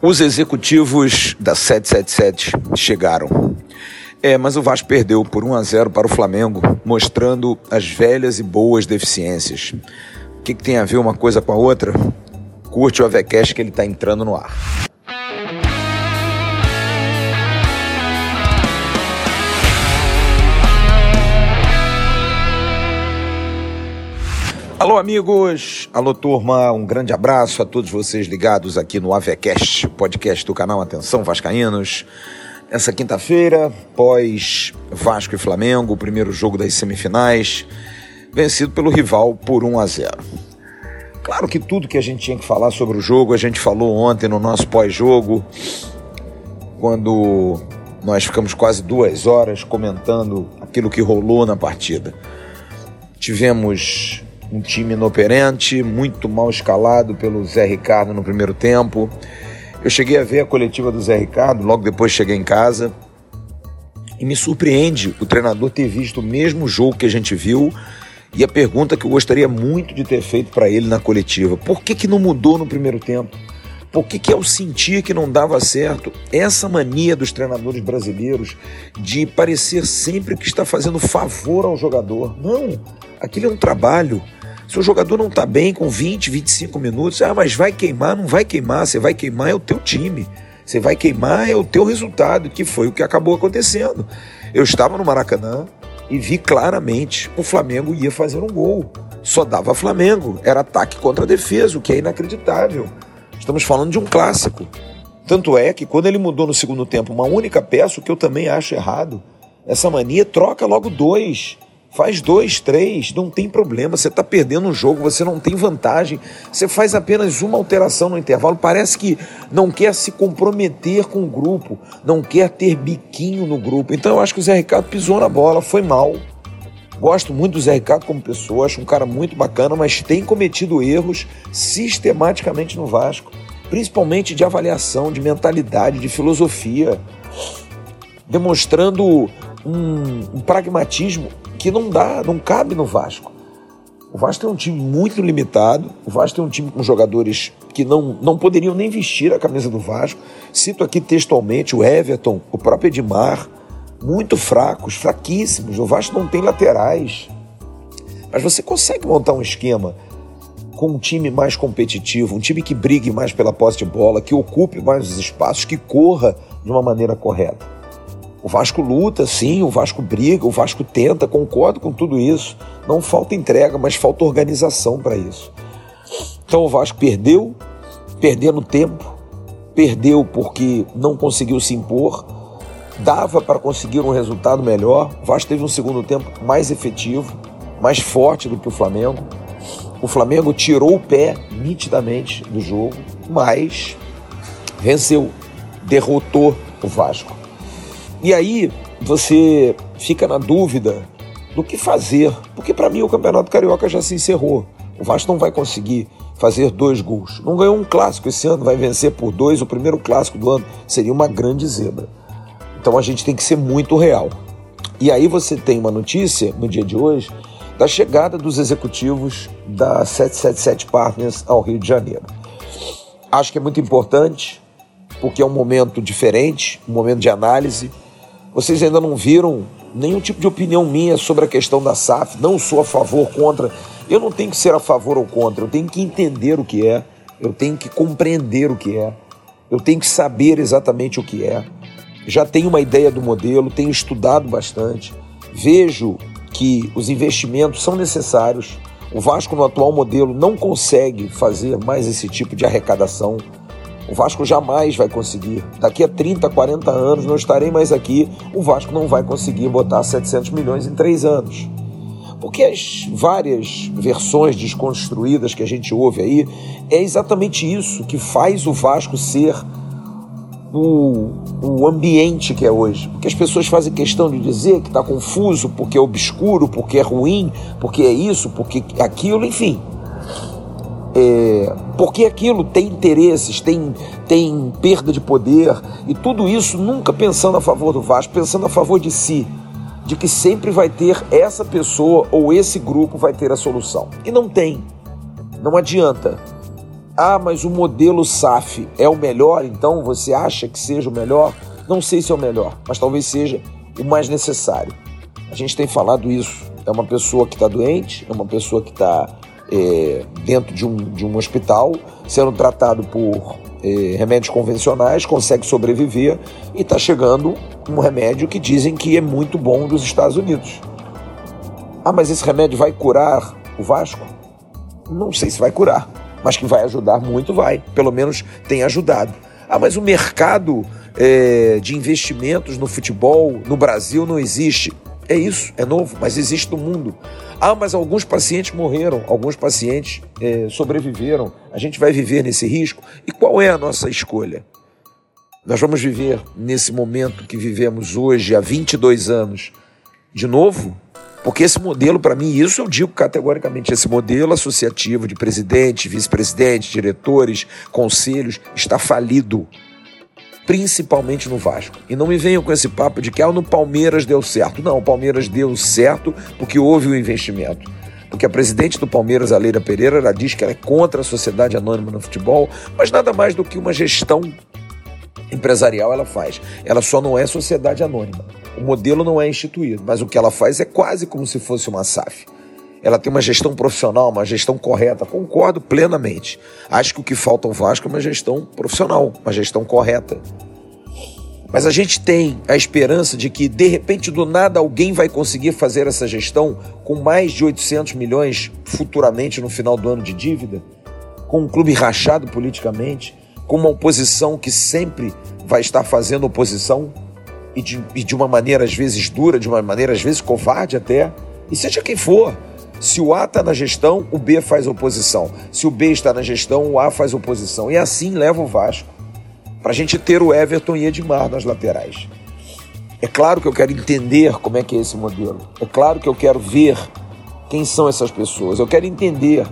Os executivos da 777 chegaram. É, mas o Vasco perdeu por 1 a 0 para o Flamengo, mostrando as velhas e boas deficiências. O que, que tem a ver uma coisa com a outra? Curte o Avecast que ele está entrando no ar. Alô, amigos! Alô, turma! Um grande abraço a todos vocês ligados aqui no Avecast, podcast do canal Atenção Vascaínos. Essa quinta-feira, pós Vasco e Flamengo, o primeiro jogo das semifinais, vencido pelo rival por 1 a 0. Claro que tudo que a gente tinha que falar sobre o jogo, a gente falou ontem no nosso pós-jogo, quando nós ficamos quase duas horas comentando aquilo que rolou na partida. Tivemos um time inoperante, muito mal escalado pelo Zé Ricardo no primeiro tempo. Eu cheguei a ver a coletiva do Zé Ricardo, logo depois cheguei em casa. E me surpreende o treinador ter visto o mesmo jogo que a gente viu e a pergunta que eu gostaria muito de ter feito para ele na coletiva: por que, que não mudou no primeiro tempo? Por que, que eu sentia que não dava certo? Essa mania dos treinadores brasileiros de parecer sempre que está fazendo favor ao jogador. Não, aquilo é um trabalho. Se o jogador não está bem com 20, 25 minutos, ah, mas vai queimar, não vai queimar, você vai queimar é o teu time. Você vai queimar é o teu resultado, que foi o que acabou acontecendo. Eu estava no Maracanã e vi claramente o Flamengo ia fazer um gol. Só dava Flamengo, era ataque contra defesa, o que é inacreditável. Estamos falando de um clássico. Tanto é que quando ele mudou no segundo tempo uma única peça, o que eu também acho errado, essa mania troca logo dois. Faz dois, três, não tem problema. Você está perdendo um jogo, você não tem vantagem. Você faz apenas uma alteração no intervalo. Parece que não quer se comprometer com o grupo, não quer ter biquinho no grupo. Então eu acho que o Zé Ricardo pisou na bola, foi mal. Gosto muito do Zé Ricardo como pessoa, acho um cara muito bacana, mas tem cometido erros sistematicamente no Vasco, principalmente de avaliação, de mentalidade, de filosofia, demonstrando um, um pragmatismo que não dá, não cabe no Vasco. O Vasco tem um time muito limitado, o Vasco tem um time com jogadores que não, não poderiam nem vestir a camisa do Vasco. Cito aqui textualmente o Everton, o próprio Edmar, muito fracos, fraquíssimos. O Vasco não tem laterais. Mas você consegue montar um esquema com um time mais competitivo, um time que brigue mais pela posse de bola, que ocupe mais os espaços, que corra de uma maneira correta. O Vasco luta, sim, o Vasco briga, o Vasco tenta, concordo com tudo isso. Não falta entrega, mas falta organização para isso. Então o Vasco perdeu, perdendo tempo, perdeu porque não conseguiu se impor, dava para conseguir um resultado melhor. O Vasco teve um segundo tempo mais efetivo, mais forte do que o Flamengo. O Flamengo tirou o pé nitidamente do jogo, mas venceu, derrotou o Vasco. E aí você fica na dúvida do que fazer, porque para mim o Campeonato Carioca já se encerrou. O Vasco não vai conseguir fazer dois gols. Não ganhou um clássico esse ano, vai vencer por dois. O primeiro clássico do ano seria uma grande zebra. Então a gente tem que ser muito real. E aí você tem uma notícia no dia de hoje da chegada dos executivos da 777 Partners ao Rio de Janeiro. Acho que é muito importante, porque é um momento diferente, um momento de análise vocês ainda não viram nenhum tipo de opinião minha sobre a questão da SAF. Não sou a favor, contra. Eu não tenho que ser a favor ou contra. Eu tenho que entender o que é. Eu tenho que compreender o que é. Eu tenho que saber exatamente o que é. Já tenho uma ideia do modelo, tenho estudado bastante. Vejo que os investimentos são necessários. O Vasco, no atual modelo, não consegue fazer mais esse tipo de arrecadação. O Vasco jamais vai conseguir. Daqui a 30, 40 anos não estarei mais aqui. O Vasco não vai conseguir botar 700 milhões em três anos. Porque as várias versões desconstruídas que a gente ouve aí é exatamente isso que faz o Vasco ser o, o ambiente que é hoje. Porque as pessoas fazem questão de dizer que está confuso, porque é obscuro, porque é ruim, porque é isso, porque aquilo, enfim. É, porque aquilo tem interesses, tem, tem perda de poder e tudo isso nunca pensando a favor do Vasco, pensando a favor de si, de que sempre vai ter essa pessoa ou esse grupo vai ter a solução. E não tem, não adianta. Ah, mas o modelo SAF é o melhor, então você acha que seja o melhor? Não sei se é o melhor, mas talvez seja o mais necessário. A gente tem falado isso. É uma pessoa que está doente, é uma pessoa que está é, dentro de um, de um hospital, sendo tratado por é, remédios convencionais, consegue sobreviver e está chegando um remédio que dizem que é muito bom dos Estados Unidos. Ah, mas esse remédio vai curar o Vasco? Não sei se vai curar, mas que vai ajudar muito, vai. Pelo menos tem ajudado. Ah, mas o mercado é, de investimentos no futebol no Brasil não existe. É isso, é novo, mas existe no mundo. Ah, mas alguns pacientes morreram, alguns pacientes é, sobreviveram. A gente vai viver nesse risco. E qual é a nossa escolha? Nós vamos viver nesse momento que vivemos hoje, há 22 anos, de novo? Porque esse modelo, para mim, isso eu digo categoricamente, esse modelo associativo de presidente, vice-presidente, diretores, conselhos, está falido principalmente no Vasco. E não me venham com esse papo de que ah, no Palmeiras deu certo. Não, o Palmeiras deu certo porque houve o um investimento. Porque a presidente do Palmeiras, a Leira Pereira, ela diz que ela é contra a sociedade anônima no futebol, mas nada mais do que uma gestão empresarial ela faz. Ela só não é sociedade anônima. O modelo não é instituído, mas o que ela faz é quase como se fosse uma SAF ela tem uma gestão profissional, uma gestão correta. Concordo plenamente. Acho que o que falta ao Vasco é uma gestão profissional, uma gestão correta. Mas a gente tem a esperança de que, de repente, do nada, alguém vai conseguir fazer essa gestão com mais de 800 milhões futuramente no final do ano de dívida, com um clube rachado politicamente, com uma oposição que sempre vai estar fazendo oposição e de, e de uma maneira às vezes dura, de uma maneira às vezes covarde até, e seja quem for. Se o A está na gestão, o B faz oposição. Se o B está na gestão, o A faz oposição. E assim leva o Vasco para a gente ter o Everton e Edmar nas laterais. É claro que eu quero entender como é que é esse modelo. É claro que eu quero ver quem são essas pessoas. Eu quero entender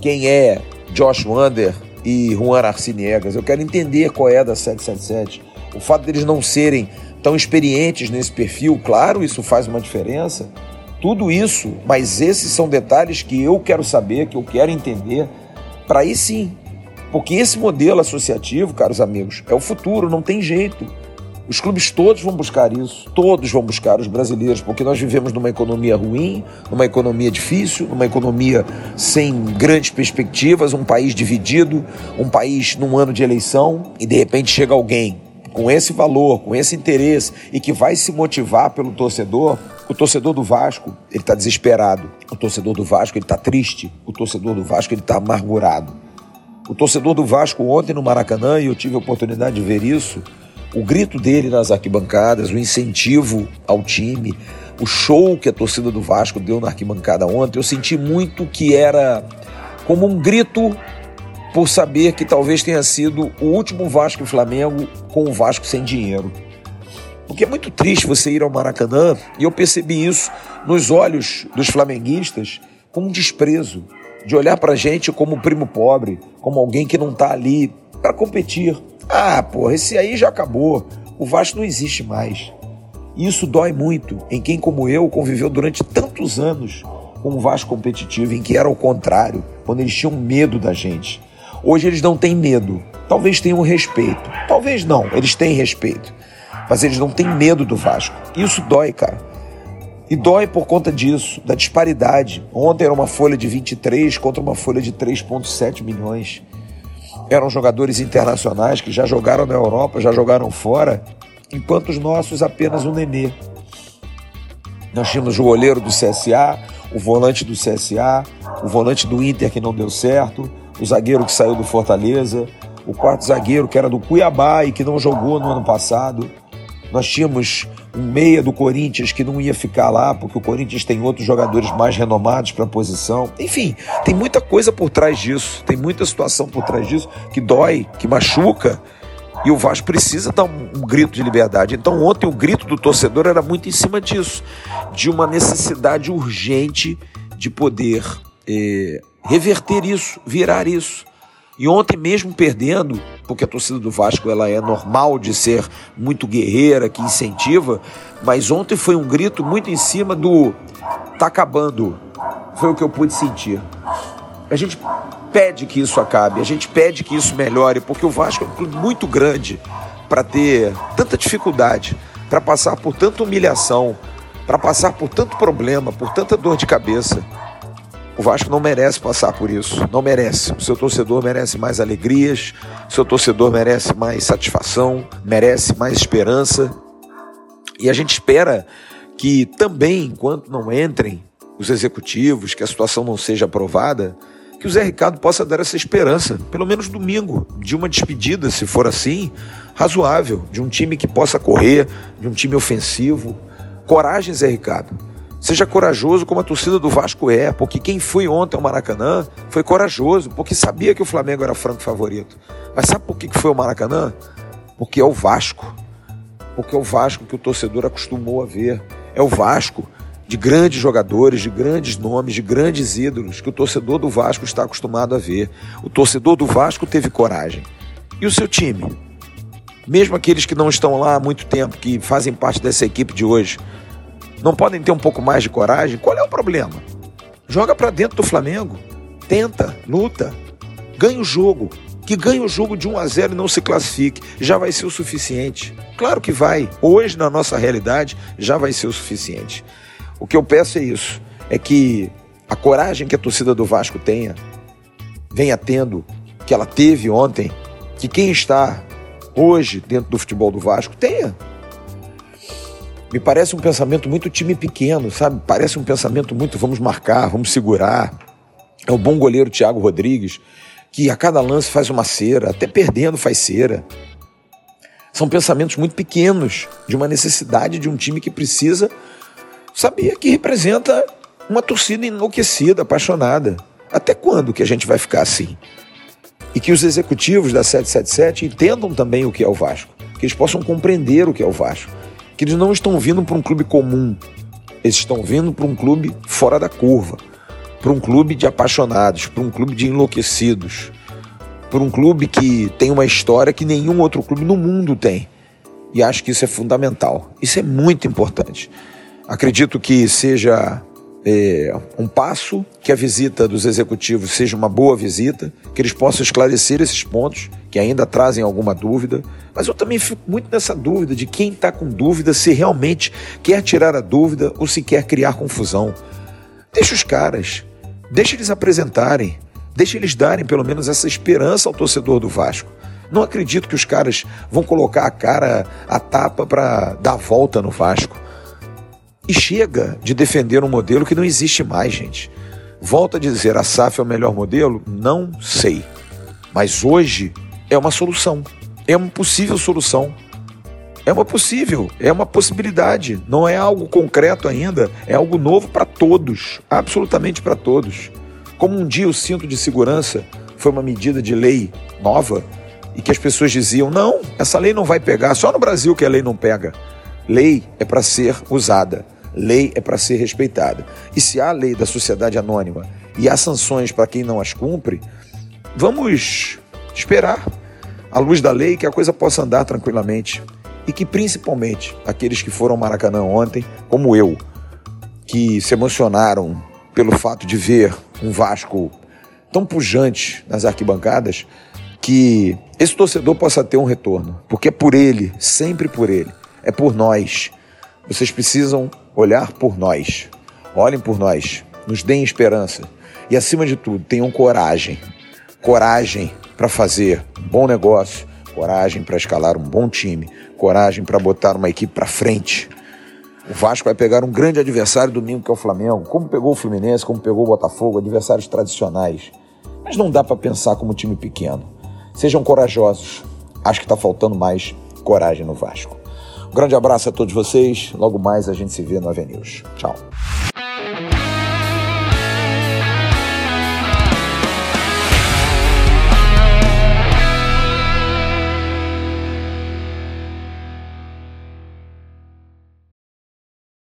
quem é Josh Wander e Juan Arciniegas. Eu quero entender qual é da 777. O fato deles não serem tão experientes nesse perfil, claro, isso faz uma diferença. Tudo isso, mas esses são detalhes que eu quero saber, que eu quero entender, para aí sim. Porque esse modelo associativo, caros amigos, é o futuro, não tem jeito. Os clubes todos vão buscar isso, todos vão buscar, os brasileiros, porque nós vivemos numa economia ruim, numa economia difícil, numa economia sem grandes perspectivas, um país dividido, um país num ano de eleição, e de repente chega alguém com esse valor, com esse interesse e que vai se motivar pelo torcedor, o torcedor do Vasco, ele está desesperado. O torcedor do Vasco, ele está triste. O torcedor do Vasco, ele está amargurado. O torcedor do Vasco ontem no Maracanã, e eu tive a oportunidade de ver isso, o grito dele nas arquibancadas, o incentivo ao time, o show que a torcida do Vasco deu na arquibancada ontem, eu senti muito que era como um grito por saber que talvez tenha sido o último Vasco e Flamengo com o Vasco sem dinheiro. Porque é muito triste você ir ao Maracanã, e eu percebi isso nos olhos dos flamenguistas, com um desprezo, de olhar para a gente como primo pobre, como alguém que não está ali para competir. Ah, porra, esse aí já acabou. O Vasco não existe mais. E isso dói muito em quem, como eu, conviveu durante tantos anos com o Vasco competitivo, em que era o contrário, quando eles tinham medo da gente. Hoje eles não têm medo, talvez tenham respeito, talvez não, eles têm respeito mas eles não têm medo do Vasco. Isso dói, cara. E dói por conta disso, da disparidade. Ontem era uma folha de 23 contra uma folha de 3,7 milhões. Eram jogadores internacionais que já jogaram na Europa, já jogaram fora, enquanto os nossos apenas um nenê. Nós tínhamos o goleiro do CSA, o volante do CSA, o volante do Inter que não deu certo, o zagueiro que saiu do Fortaleza, o quarto zagueiro que era do Cuiabá e que não jogou no ano passado. Nós tínhamos um meia do Corinthians que não ia ficar lá, porque o Corinthians tem outros jogadores mais renomados para a posição. Enfim, tem muita coisa por trás disso, tem muita situação por trás disso que dói, que machuca. E o Vasco precisa dar um, um, grito de liberdade. Então, ontem, o grito do torcedor era muito em cima disso de uma necessidade urgente de poder eh, reverter isso, virar isso. E ontem mesmo perdendo, porque a torcida do Vasco ela é normal de ser muito guerreira, que incentiva, mas ontem foi um grito muito em cima do tá acabando. Foi o que eu pude sentir. A gente pede que isso acabe, a gente pede que isso melhore, porque o Vasco é um clube muito grande para ter tanta dificuldade, para passar por tanta humilhação, para passar por tanto problema, por tanta dor de cabeça. O Vasco não merece passar por isso, não merece. O seu torcedor merece mais alegrias, o seu torcedor merece mais satisfação, merece mais esperança. E a gente espera que também, enquanto não entrem os executivos, que a situação não seja aprovada, que o Zé Ricardo possa dar essa esperança, pelo menos domingo, de uma despedida, se for assim, razoável, de um time que possa correr, de um time ofensivo. Coragem, Zé Ricardo. Seja corajoso como a torcida do Vasco é, porque quem foi ontem ao Maracanã foi corajoso, porque sabia que o Flamengo era franco favorito. Mas sabe por que foi ao Maracanã? Porque é o Vasco. Porque é o Vasco que o torcedor acostumou a ver. É o Vasco de grandes jogadores, de grandes nomes, de grandes ídolos que o torcedor do Vasco está acostumado a ver. O torcedor do Vasco teve coragem. E o seu time? Mesmo aqueles que não estão lá há muito tempo, que fazem parte dessa equipe de hoje, não podem ter um pouco mais de coragem? Qual é o problema? Joga para dentro do Flamengo, tenta, luta, ganha o jogo. Que ganhe o jogo de 1 a 0 e não se classifique, já vai ser o suficiente. Claro que vai. Hoje, na nossa realidade, já vai ser o suficiente. O que eu peço é isso: é que a coragem que a torcida do Vasco tenha, venha tendo, que ela teve ontem, que quem está hoje dentro do futebol do Vasco tenha. Me parece um pensamento muito time pequeno, sabe? Parece um pensamento muito vamos marcar, vamos segurar. É o bom goleiro Thiago Rodrigues, que a cada lance faz uma cera, até perdendo faz cera. São pensamentos muito pequenos de uma necessidade de um time que precisa sabia que representa uma torcida enlouquecida, apaixonada. Até quando que a gente vai ficar assim? E que os executivos da 777 entendam também o que é o Vasco, que eles possam compreender o que é o Vasco, que eles não estão vindo para um clube comum, eles estão vindo para um clube fora da curva, para um clube de apaixonados, para um clube de enlouquecidos, para um clube que tem uma história que nenhum outro clube no mundo tem. E acho que isso é fundamental. Isso é muito importante. Acredito que seja é, um passo, que a visita dos executivos seja uma boa visita, que eles possam esclarecer esses pontos que ainda trazem alguma dúvida. Mas eu também fico muito nessa dúvida de quem está com dúvida se realmente quer tirar a dúvida ou se quer criar confusão. Deixa os caras, deixa eles apresentarem, deixa eles darem pelo menos essa esperança ao torcedor do Vasco. Não acredito que os caras vão colocar a cara a tapa para dar volta no Vasco. E chega de defender um modelo que não existe mais, gente. Volto a dizer, a SAF é o melhor modelo? Não sei. Mas hoje é uma solução. É uma possível solução. É uma possível, é uma possibilidade. Não é algo concreto ainda, é algo novo para todos, absolutamente para todos. Como um dia o cinto de segurança foi uma medida de lei nova e que as pessoas diziam: não, essa lei não vai pegar, só no Brasil que a lei não pega. Lei é para ser usada. Lei é para ser respeitada. E se há lei da sociedade anônima e há sanções para quem não as cumpre, vamos esperar, à luz da lei, que a coisa possa andar tranquilamente. E que principalmente aqueles que foram ao Maracanã ontem, como eu, que se emocionaram pelo fato de ver um Vasco tão pujante nas arquibancadas, que esse torcedor possa ter um retorno, porque é por ele, sempre por ele, é por nós. Vocês precisam olhar por nós. Olhem por nós, nos deem esperança e, acima de tudo, tenham coragem. Coragem para fazer um bom negócio, coragem para escalar um bom time, coragem para botar uma equipe para frente. O Vasco vai pegar um grande adversário domingo, que é o Flamengo, como pegou o Fluminense, como pegou o Botafogo, adversários tradicionais. Mas não dá para pensar como time pequeno. Sejam corajosos. Acho que está faltando mais coragem no Vasco. Um grande abraço a todos vocês. Logo mais a gente se vê no Avenews. Tchau.